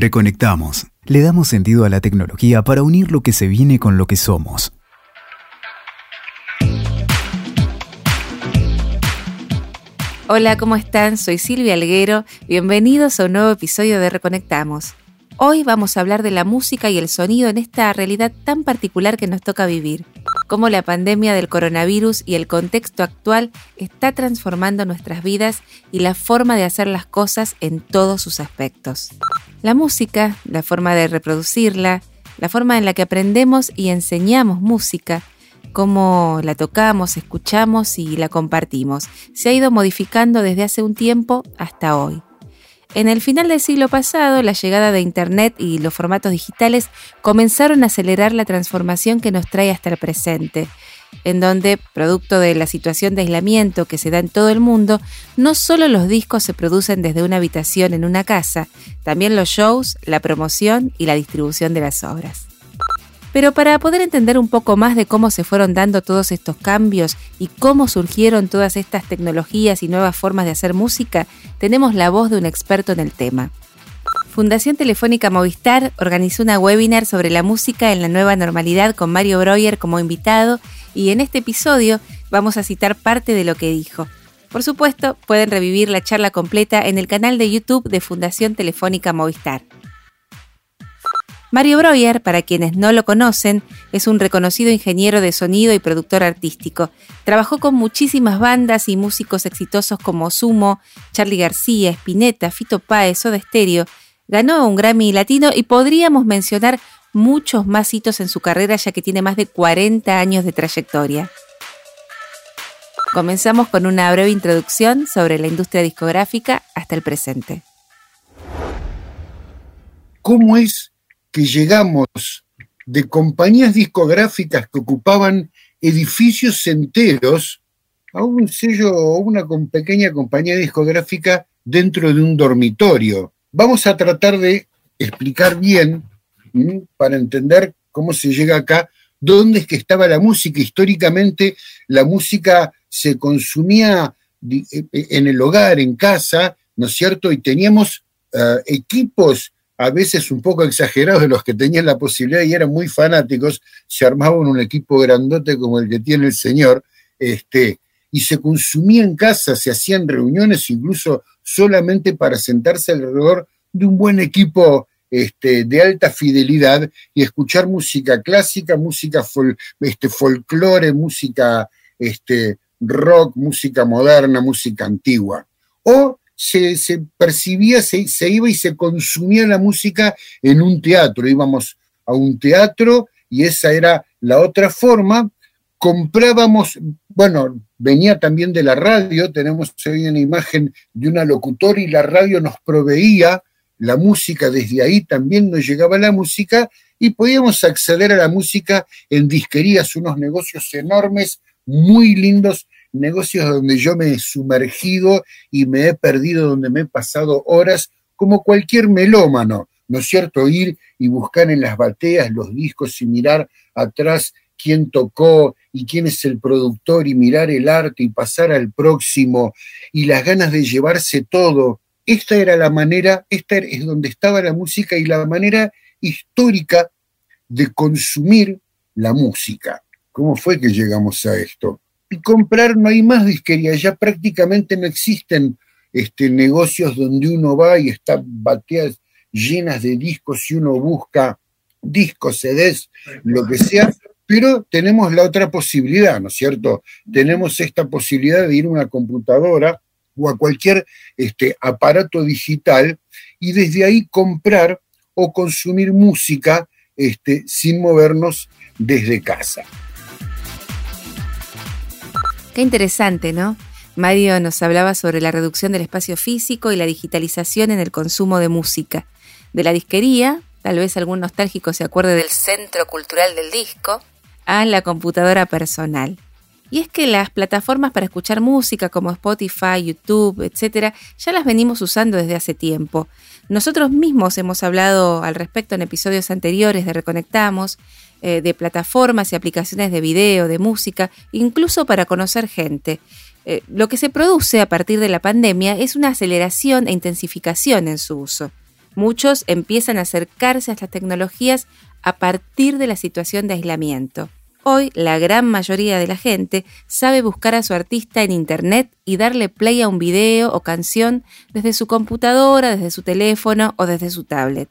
Reconectamos. Le damos sentido a la tecnología para unir lo que se viene con lo que somos. Hola, ¿cómo están? Soy Silvia Alguero. Bienvenidos a un nuevo episodio de Reconectamos. Hoy vamos a hablar de la música y el sonido en esta realidad tan particular que nos toca vivir. Cómo la pandemia del coronavirus y el contexto actual está transformando nuestras vidas y la forma de hacer las cosas en todos sus aspectos. La música, la forma de reproducirla, la forma en la que aprendemos y enseñamos música, cómo la tocamos, escuchamos y la compartimos. Se ha ido modificando desde hace un tiempo hasta hoy. En el final del siglo pasado, la llegada de Internet y los formatos digitales comenzaron a acelerar la transformación que nos trae hasta el presente, en donde, producto de la situación de aislamiento que se da en todo el mundo, no solo los discos se producen desde una habitación en una casa, también los shows, la promoción y la distribución de las obras. Pero para poder entender un poco más de cómo se fueron dando todos estos cambios y cómo surgieron todas estas tecnologías y nuevas formas de hacer música, tenemos la voz de un experto en el tema. Fundación Telefónica Movistar organizó una webinar sobre la música en la nueva normalidad con Mario Breuer como invitado y en este episodio vamos a citar parte de lo que dijo. Por supuesto, pueden revivir la charla completa en el canal de YouTube de Fundación Telefónica Movistar. Mario Breuer, para quienes no lo conocen, es un reconocido ingeniero de sonido y productor artístico. Trabajó con muchísimas bandas y músicos exitosos como Sumo, Charlie García, Spinetta, Fito Páez, Soda Stereo. Ganó un Grammy Latino y podríamos mencionar muchos más hitos en su carrera ya que tiene más de 40 años de trayectoria. Comenzamos con una breve introducción sobre la industria discográfica hasta el presente. ¿Cómo es que llegamos de compañías discográficas que ocupaban edificios enteros a un sello o una pequeña compañía discográfica dentro de un dormitorio. Vamos a tratar de explicar bien, para entender cómo se llega acá, dónde es que estaba la música. Históricamente la música se consumía eh, eh, en el hogar, en casa, ¿no es cierto? Y teníamos eh, equipos a veces un poco exagerados de los que tenían la posibilidad y eran muy fanáticos, se armaban un equipo grandote como el que tiene el señor, este, y se consumía en casa, se hacían reuniones incluso solamente para sentarse alrededor de un buen equipo este, de alta fidelidad y escuchar música clásica, música este, folclore, música este, rock, música moderna, música antigua. O se, percibía, se, se, iba y se consumía la música en un teatro. Íbamos a un teatro y esa era la otra forma. Comprábamos, bueno, venía también de la radio, tenemos hoy una imagen de una locutora y la radio nos proveía la música, desde ahí también nos llegaba la música y podíamos acceder a la música en disquerías, unos negocios enormes, muy lindos negocios donde yo me he sumergido y me he perdido, donde me he pasado horas, como cualquier melómano, ¿no es cierto? Ir y buscar en las bateas los discos y mirar atrás quién tocó y quién es el productor y mirar el arte y pasar al próximo y las ganas de llevarse todo. Esta era la manera, esta es donde estaba la música y la manera histórica de consumir la música. ¿Cómo fue que llegamos a esto? Y comprar no hay más disquería, ya prácticamente no existen este, negocios donde uno va y está bateadas llenas de discos y uno busca discos, CDs, lo que sea, pero tenemos la otra posibilidad, ¿no es cierto? Tenemos esta posibilidad de ir a una computadora o a cualquier este, aparato digital y desde ahí comprar o consumir música este, sin movernos desde casa. Qué interesante, ¿no? Mario nos hablaba sobre la reducción del espacio físico y la digitalización en el consumo de música. De la disquería, tal vez algún nostálgico se acuerde del centro cultural del disco, a la computadora personal. Y es que las plataformas para escuchar música como Spotify, YouTube, etc., ya las venimos usando desde hace tiempo. Nosotros mismos hemos hablado al respecto en episodios anteriores de Reconectamos, eh, de plataformas y aplicaciones de video, de música, incluso para conocer gente. Eh, lo que se produce a partir de la pandemia es una aceleración e intensificación en su uso. Muchos empiezan a acercarse a estas tecnologías a partir de la situación de aislamiento. Hoy la gran mayoría de la gente sabe buscar a su artista en Internet y darle play a un video o canción desde su computadora, desde su teléfono o desde su tablet.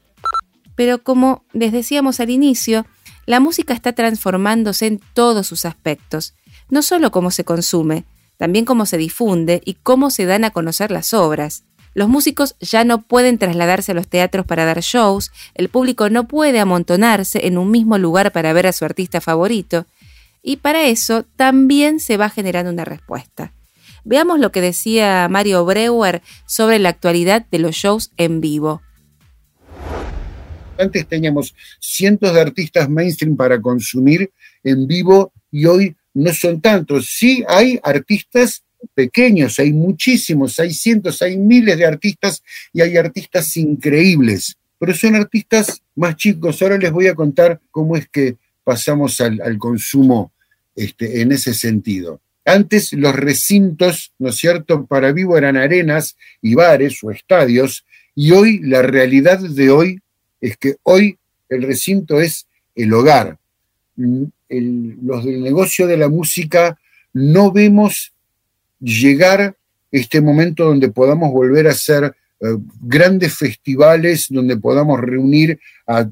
Pero como les decíamos al inicio, la música está transformándose en todos sus aspectos, no solo cómo se consume, también cómo se difunde y cómo se dan a conocer las obras. Los músicos ya no pueden trasladarse a los teatros para dar shows, el público no puede amontonarse en un mismo lugar para ver a su artista favorito, y para eso también se va generando una respuesta. Veamos lo que decía Mario Breuer sobre la actualidad de los shows en vivo. Antes teníamos cientos de artistas mainstream para consumir en vivo y hoy no son tantos. Sí hay artistas pequeños, hay muchísimos, hay cientos, hay miles de artistas y hay artistas increíbles, pero son artistas más chicos. Ahora les voy a contar cómo es que pasamos al, consumo este, en ese sentido. Antes los recintos, ¿no es cierto?, para vivo eran arenas y bares o estadios, y hoy la realidad de hoy es que hoy el recinto es el hogar. Mm, los del negocio de la música no vemos llegar este momento donde podamos volver a hacer eh, grandes festivales, donde podamos reunir a,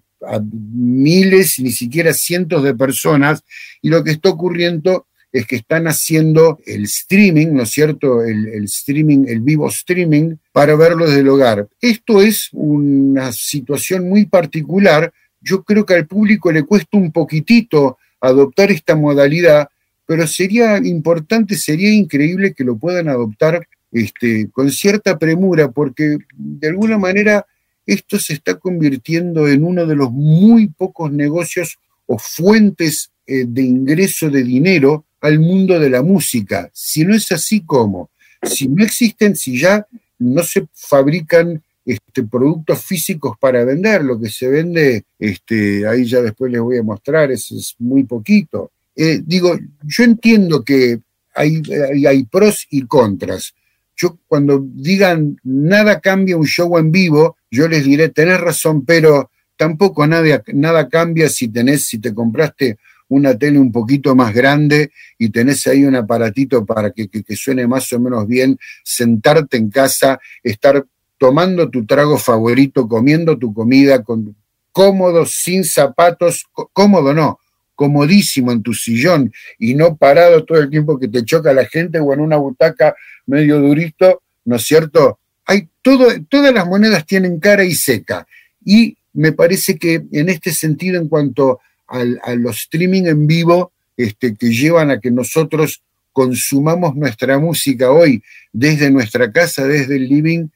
miles, ni siquiera cientos de personas, y lo que está ocurriendo es que están haciendo el streaming, ¿no es cierto? El, streaming, el vivo streaming, para verlo desde el hogar. Esto es una situación muy particular. Yo creo que al público le cuesta un poquitito adoptar esta modalidad pero sería importante, sería increíble que lo puedan adoptar este, con cierta premura, porque de alguna manera esto se está convirtiendo en uno de los muy pocos negocios o fuentes eh, de ingreso de dinero al mundo de la música. Si no es así, ¿cómo? Si no existen, si ya no se fabrican este, productos físicos para vender, lo que se vende, este, ahí ya después les voy a mostrar, es muy poquito. Eh, digo, yo entiendo que hay, hay, pros y contras. Yo cuando digan nada cambia un show en vivo, yo les diré, tenés razón, pero tampoco nada, nada cambia si tenés, si te compraste una tele un poquito más grande y tenés ahí un aparatito para que, que, suene más o menos bien, sentarte en casa, estar tomando tu trago favorito, comiendo tu comida, con, cómodo, sin zapatos, cómodo no, comodísimo en tu sillón y no parado todo el tiempo que te choca la gente o en una butaca medio durito, ¿no es cierto? Hay todo, todas las monedas tienen cara y seca. Y me parece que en este sentido, en cuanto a los streaming en vivo, este, que llevan a que nosotros consumamos nuestra música hoy desde nuestra casa, desde el living,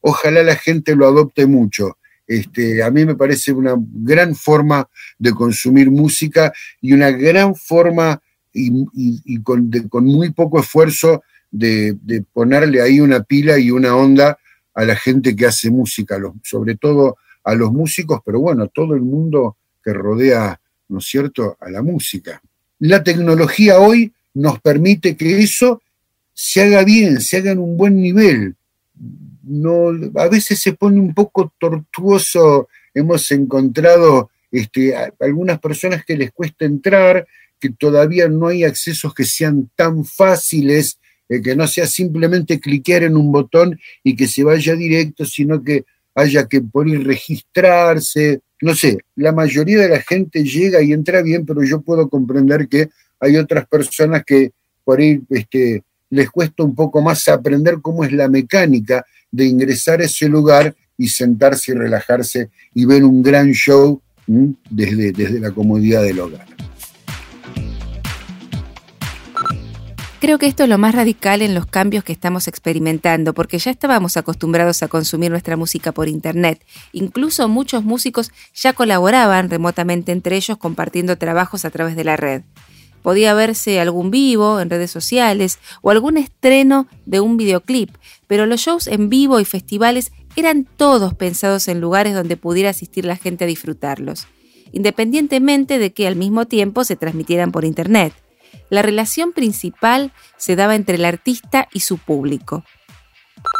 ojalá la gente lo adopte mucho. Este, a mí me parece una gran forma de consumir música y una gran forma y, con, muy poco esfuerzo de, ponerle ahí una pila y una onda a la gente que hace música, sobre todo a los músicos, pero bueno, a todo el mundo que rodea, ¿no es cierto?, a la música. La tecnología hoy nos permite que eso se haga bien, se haga en un buen nivel no, a veces se pone un poco tortuoso. Hemos encontrado este, algunas personas que les cuesta entrar, que todavía no hay accesos que sean tan fáciles, eh, que no sea simplemente cliquear en un botón y que se vaya directo, sino que haya que poner registrarse. No sé, la mayoría de la gente llega y entra bien, pero yo puedo comprender que hay otras personas que por ahí este, les cuesta un poco más aprender cómo es la mecánica de ingresar a ese lugar y sentarse y relajarse y ver un gran show desde, desde la comodidad del hogar. Creo que esto es lo más radical en los cambios que estamos experimentando, porque ya estábamos acostumbrados a consumir nuestra música por Internet. Incluso muchos músicos ya colaboraban remotamente entre ellos compartiendo trabajos a través de la red. Podía verse algún vivo en redes sociales o algún estreno de un videoclip, pero los shows en vivo y festivales eran todos pensados en lugares donde pudiera asistir la gente a disfrutarlos, independientemente de que al mismo tiempo se transmitieran por Internet. La relación principal se daba entre el artista y su público.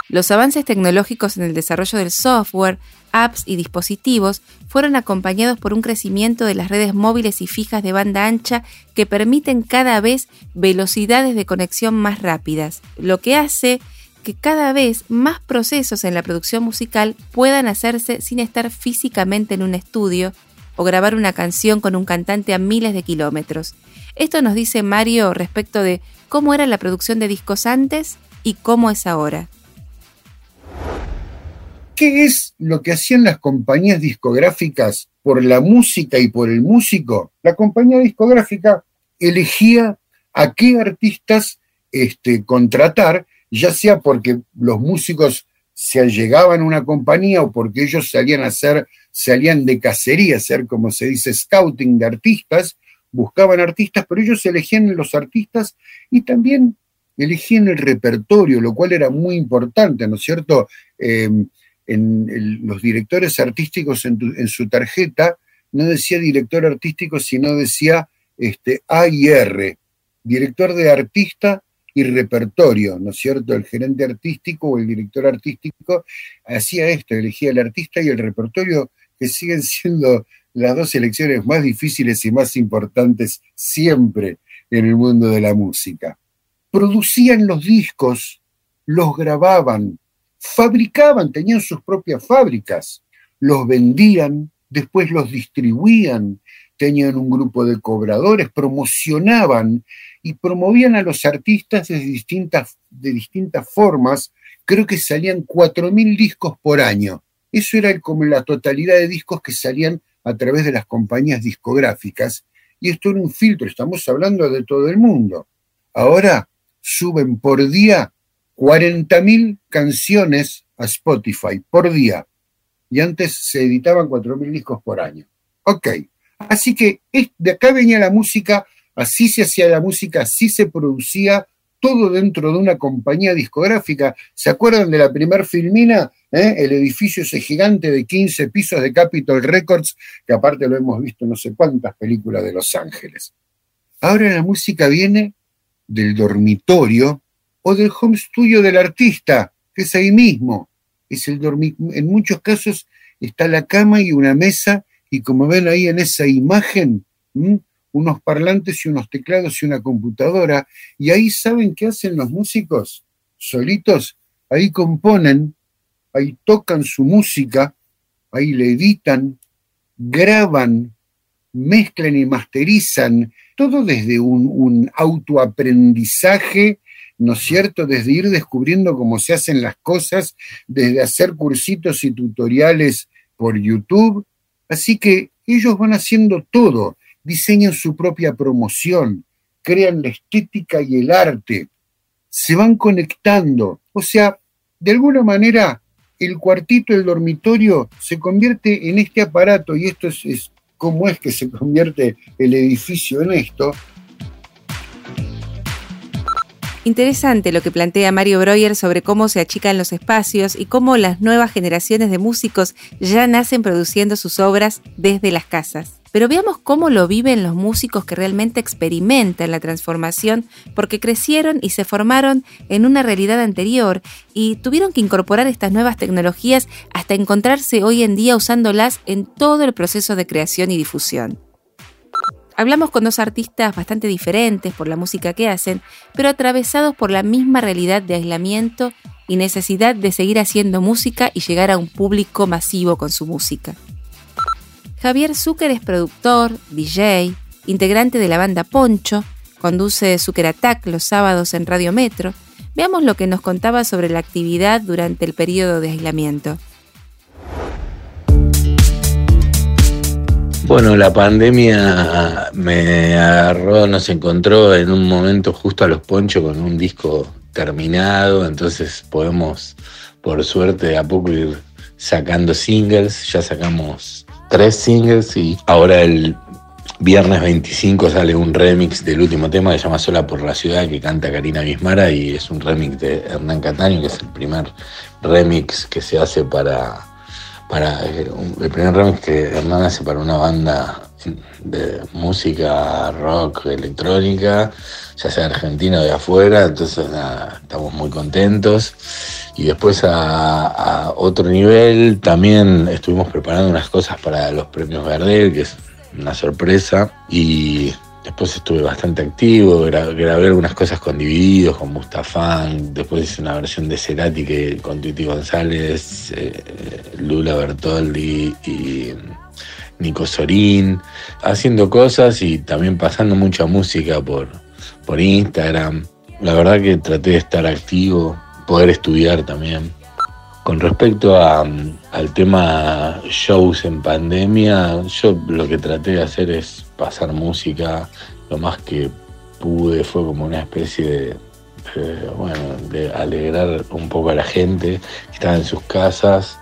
Los avances tecnológicos en el desarrollo del software apps y dispositivos fueron acompañados por un crecimiento de las redes móviles y fijas de banda ancha que permiten cada vez velocidades de conexión más rápidas, lo que hace que cada vez más procesos en la producción musical puedan hacerse sin estar físicamente en un estudio o grabar una canción con un cantante a miles de kilómetros. Esto nos dice Mario respecto de cómo era la producción de discos antes y cómo es ahora. ¿Qué es lo que hacían las compañías discográficas por la música y por el músico? La compañía discográfica elegía a qué artistas este, contratar, ya sea porque los músicos se allegaban a una compañía o porque ellos salían a hacer, salían de cacería, hacer como se dice, scouting de artistas, buscaban artistas, pero ellos elegían los artistas y también elegían el repertorio, lo cual era muy importante, ¿no es cierto? Em, en los directores artísticos en, su tarjeta no decía director artístico, sino decía este, A y R, director de artista y repertorio, ¿no es cierto? El gerente artístico o el director artístico hacía esto, elegía el artista y el repertorio, que siguen siendo las dos elecciones más difíciles y más importantes siempre en el mundo de la música. Producían los discos, los grababan, fabricaban, tenían sus propias fábricas, los vendían, después los distribuían, tenían un grupo de cobradores, promocionaban y promovían a los artistas de distintas, de distintas formas. Creo que salían 4.000 discos por año. Eso era como la totalidad de discos que salían a través de las compañías discográficas. Y esto era un filtro, estamos hablando de todo el mundo. Ahora suben por día 40.000 canciones a Spotify por día. Y antes se editaban 4.000 discos por año. Ok, así que de acá venía la música, así se hacía la música, así se producía, todo dentro de una compañía discográfica. ¿Se acuerdan de la primer filmina? ¿Eh? El edificio ese gigante de 15 pisos de Capitol Records, que aparte lo hemos visto en no sé cuántas películas de Los Ángeles. Ahora la música viene del dormitorio o del home studio del artista, que es ahí mismo. Es el en muchos casos está la cama y una mesa, y como ven ahí en esa imagen, unos parlantes y unos teclados y una computadora, y ahí saben qué hacen los músicos solitos, ahí componen, ahí tocan su música, ahí le editan, graban, mezclan y masterizan, todo desde un, un autoaprendizaje ¿no es cierto? Desde ir descubriendo cómo se hacen las cosas, desde hacer cursitos y tutoriales por YouTube. Así que ellos van haciendo todo, diseñan su propia promoción, crean la estética y el arte, se van conectando. O sea, de alguna manera, el cuartito, el dormitorio, se convierte en este aparato, y esto es, es cómo es que se convierte el edificio en esto, Interesante lo que plantea Mario Breuer sobre cómo se achican los espacios y cómo las nuevas generaciones de músicos ya nacen produciendo sus obras desde las casas. Pero veamos cómo lo viven los músicos que realmente experimentan la transformación porque crecieron y se formaron en una realidad anterior y tuvieron que incorporar estas nuevas tecnologías hasta encontrarse hoy en día usándolas en todo el proceso de creación y difusión. Hablamos con dos artistas bastante diferentes por la música que hacen, pero atravesados por la misma realidad de aislamiento y necesidad de seguir haciendo música y llegar a un público masivo con su música. Javier Zucker es productor, DJ, integrante de la banda Poncho, conduce Zucker Attack los sábados en Radio Metro. Veamos lo que nos contaba sobre la actividad durante el periodo de aislamiento. Bueno, la pandemia me agarró, nos encontró en un momento justo a los ponchos con un disco terminado, entonces podemos, por suerte, a poco ir sacando singles. Ya sacamos tres singles y ahora el viernes 25 sale un remix del último tema que se llama Sola por la Ciudad que canta Karina Bismara y es un remix de Hernán Cataño, que es el primer remix que se hace para para eh, el primer remix que Hernán hace para una banda de música rock electrónica, ya sea argentina o de afuera, entonces nada, estamos muy contentos. Y después a, otro nivel también estuvimos preparando unas cosas para los premios Gardel, que es una sorpresa. Y después estuve bastante activo, grabé algunas cosas con Divididos, con Mustafán, después hice una versión de Cerati que, con Titi González, eh, Lula Bertoldi y Nico Sorín, haciendo cosas y también pasando mucha música por, por Instagram. La verdad que traté de estar activo, poder estudiar también. Con respecto al tema shows en pandemia, yo lo que traté de hacer es pasar música. Lo más que pude fue como una especie de, bueno, de alegrar un poco a la gente que estaba en sus casas.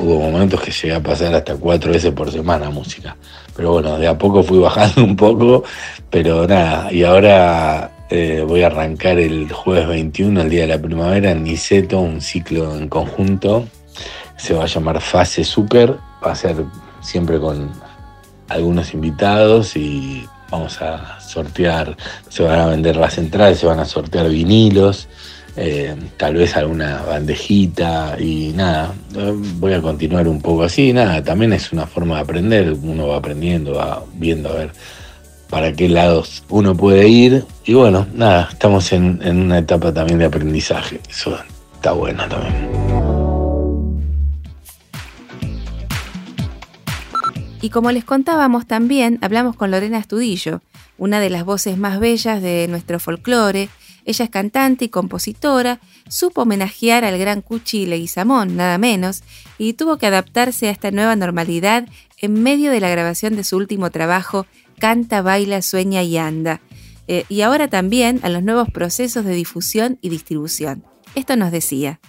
hubo momentos que llegué a pasar hasta cuatro veces por semana música. Pero bueno, de a poco fui bajando un poco, pero nada, y ahora eh, voy a arrancar el jueves 21, el día de la primavera, en Niceto, un ciclo en conjunto. Se va a llamar Fase Super. Va a ser siempre con algunos invitados y vamos a sortear, se van a vender las entradas, se van a sortear vinilos, eh, tal vez alguna bandejita y nada, voy a continuar un poco así, nada, también es una forma de aprender, uno va aprendiendo, va viendo a ver para qué lados uno puede ir. Y bueno, nada, estamos en, una etapa también de aprendizaje. Eso está bueno también. Y como les contábamos también, hablamos con Lorena Estudillo, una de las voces más bellas de nuestro folclore. Ella es cantante y compositora, supo homenajear al gran Cuchi Leguizamón, nada menos, y tuvo que adaptarse a esta nueva normalidad en medio de la grabación de su último trabajo, canta, baila, sueña y anda. Eh, y ahora también a los nuevos procesos de difusión y distribución. Esto nos decía.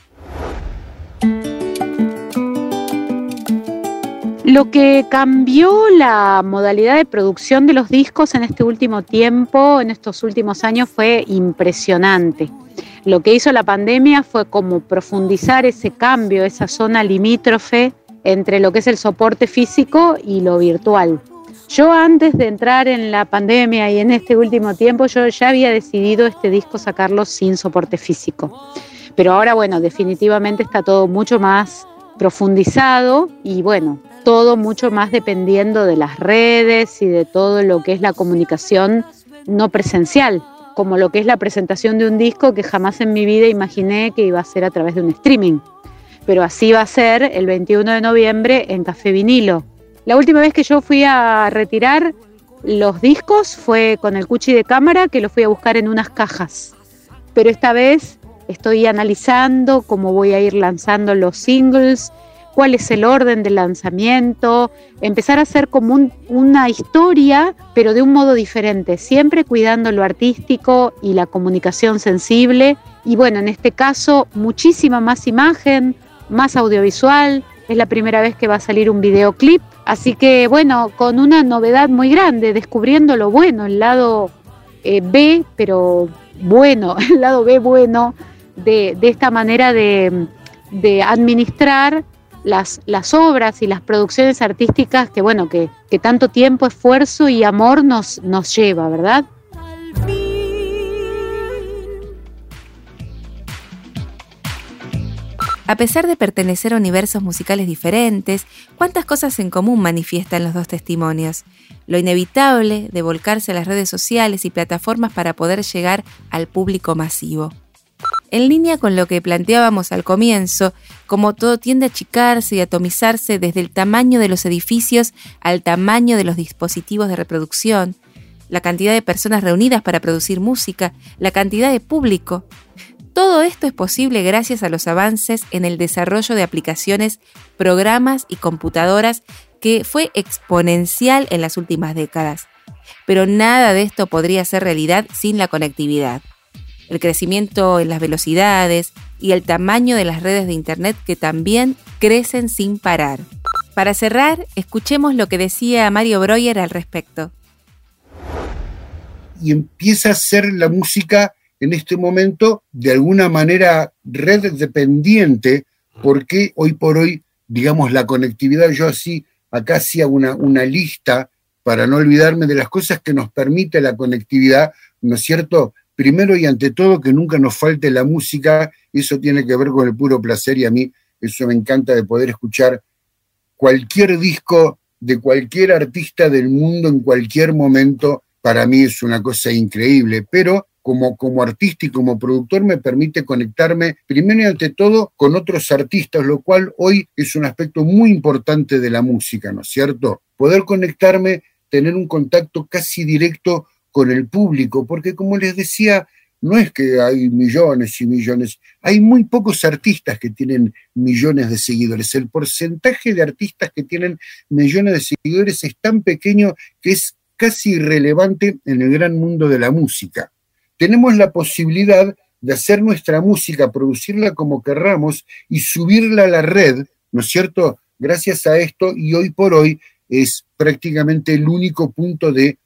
Lo que cambió la modalidad de producción de los discos en este último tiempo, en estos últimos años, fue impresionante. Lo que hizo la pandemia fue como profundizar ese cambio, esa zona limítrofe entre lo que es el soporte físico y lo virtual. Yo antes de entrar en la pandemia y en este último tiempo, yo ya había decidido este disco sacarlo sin soporte físico. Pero ahora, bueno, definitivamente está todo mucho más profundizado y bueno, todo mucho más dependiendo de las redes y de todo lo que es la comunicación no presencial, como lo que es la presentación de un disco que jamás en mi vida imaginé que iba a ser a través de un streaming. Pero así va a ser el 21 de noviembre en Café Vinilo. La última vez que yo fui a retirar los discos fue con el cuchi de cámara que lo fui a buscar en unas cajas. Pero esta vez estoy analizando cómo voy a ir lanzando los singles, cuál es el orden de lanzamiento, empezar a hacer como una historia, pero de un modo diferente, siempre cuidando lo artístico y la comunicación sensible. Y bueno, en este caso, muchísima más imagen, más audiovisual. Es la primera vez que va a salir un videoclip Así que bueno, con una novedad muy grande, descubriendo lo bueno, el lado eh, B, pero bueno, el lado B bueno de, esta manera de, administrar las, las, obras y las producciones artísticas que bueno, que, que tanto tiempo, esfuerzo y amor nos, nos lleva, ¿verdad? A pesar de pertenecer a universos musicales diferentes, ¿cuántas cosas en común manifiestan los dos testimonios? Lo inevitable de volcarse a las redes sociales y plataformas para poder llegar al público masivo. En línea con lo que planteábamos al comienzo, como todo tiende a achicarse y atomizarse desde el tamaño de los edificios al tamaño de los dispositivos de reproducción, la cantidad de personas reunidas para producir música, la cantidad de público, todo esto es posible gracias a los avances en el desarrollo de aplicaciones, programas y computadoras que fue exponencial en las últimas décadas. Pero nada de esto podría ser realidad sin la conectividad. El crecimiento en las velocidades y el tamaño de las redes de Internet que también crecen sin parar. Para cerrar, escuchemos lo que decía Mario Breuer al respecto. Y empieza a ser la música en este momento de alguna manera red dependiente, porque hoy por hoy, digamos, la conectividad, yo así, acá hacía una, una lista para no olvidarme de las cosas que nos permite la conectividad, ¿no es cierto? primero y ante todo que nunca nos falte la música, eso tiene que ver con el puro placer y a mí eso me encanta de poder escuchar cualquier disco de cualquier artista del mundo en cualquier momento, para mí es una cosa increíble, pero como, como artista y como productor me permite conectarme primero y ante todo con otros artistas, lo cual hoy es un aspecto muy importante de la música, ¿no es cierto? Poder conectarme, tener un contacto casi directo con el público, porque como les decía, no es que hay millones y millones, hay muy pocos artistas que tienen millones de seguidores. El porcentaje de artistas que tienen millones de seguidores es tan pequeño que es casi irrelevante en el gran mundo de la música. Tenemos la posibilidad de hacer nuestra música, producirla como querramos y subirla a la red, ¿no es cierto? Gracias a esto y hoy por hoy es prácticamente el único punto de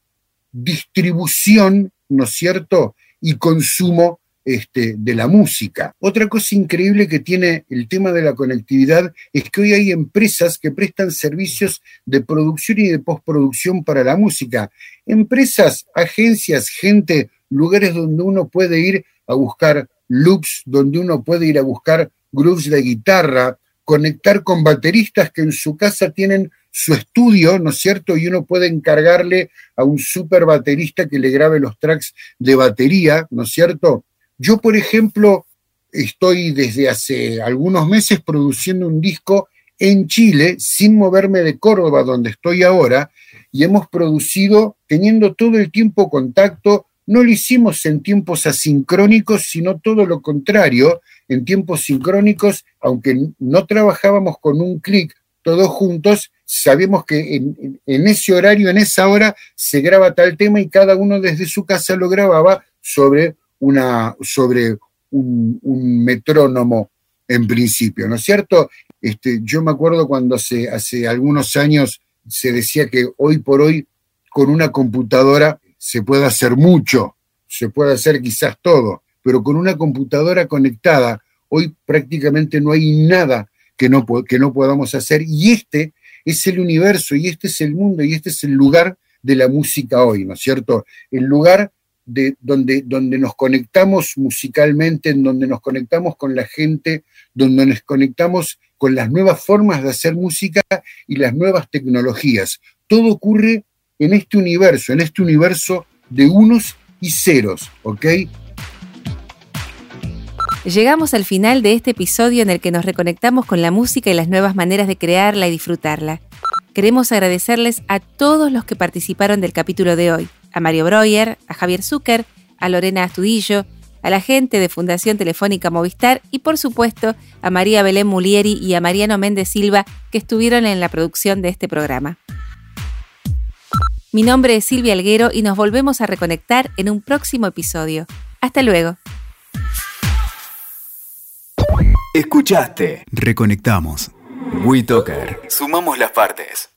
distribución, ¿no es cierto? Y consumo este, de la música. Otra cosa increíble que tiene el tema de la conectividad es que hoy hay empresas que prestan servicios de producción y de postproducción para la música. Empresas, agencias, gente, lugares donde uno puede ir a buscar loops, donde uno puede ir a buscar grooves de guitarra, conectar con bateristas que en su casa tienen su estudio, ¿no es cierto? Y uno puede encargarle a un super baterista que le grabe los tracks de batería, ¿no es cierto? Yo, por ejemplo, estoy desde hace algunos meses produciendo un disco en Chile, sin moverme de Córdoba, donde estoy ahora, y hemos producido teniendo todo el tiempo contacto, no lo hicimos en tiempos asincrónicos, sino todo lo contrario, en tiempos sincrónicos, aunque no trabajábamos con un clic todos juntos, sabemos que en, ese horario, en esa hora, se graba tal tema y cada uno desde su casa lo grababa sobre, una, sobre un, metrónomo en principio, ¿no es cierto? Este, yo me acuerdo cuando hace, hace algunos años se decía que hoy por hoy con una computadora se puede hacer mucho, se puede hacer quizás todo, pero con una computadora conectada, hoy prácticamente no hay nada que no, que no podamos hacer y este es el universo y este es el mundo y este es el lugar de la música hoy, ¿no es cierto? El lugar de donde, donde nos conectamos musicalmente, en donde nos conectamos con la gente, donde nos conectamos con las nuevas formas de hacer música y las nuevas tecnologías. Todo ocurre en este universo, en este universo de unos y ceros, ¿ok? Llegamos al final de este episodio en el que nos reconectamos con la música y las nuevas maneras de crearla y disfrutarla. Queremos agradecerles a todos los que participaron del capítulo de hoy, a Mario Breuer, a Javier Zucker, a Lorena Astudillo, a la gente de Fundación Telefónica Movistar y por supuesto a María Belén Mulieri y a Mariano Méndez Silva que estuvieron en la producción de este programa. Mi nombre es Silvia Alguero y nos volvemos a reconectar en un próximo episodio. Hasta luego. Escuchaste. Reconectamos. WeToker. Sumamos las partes.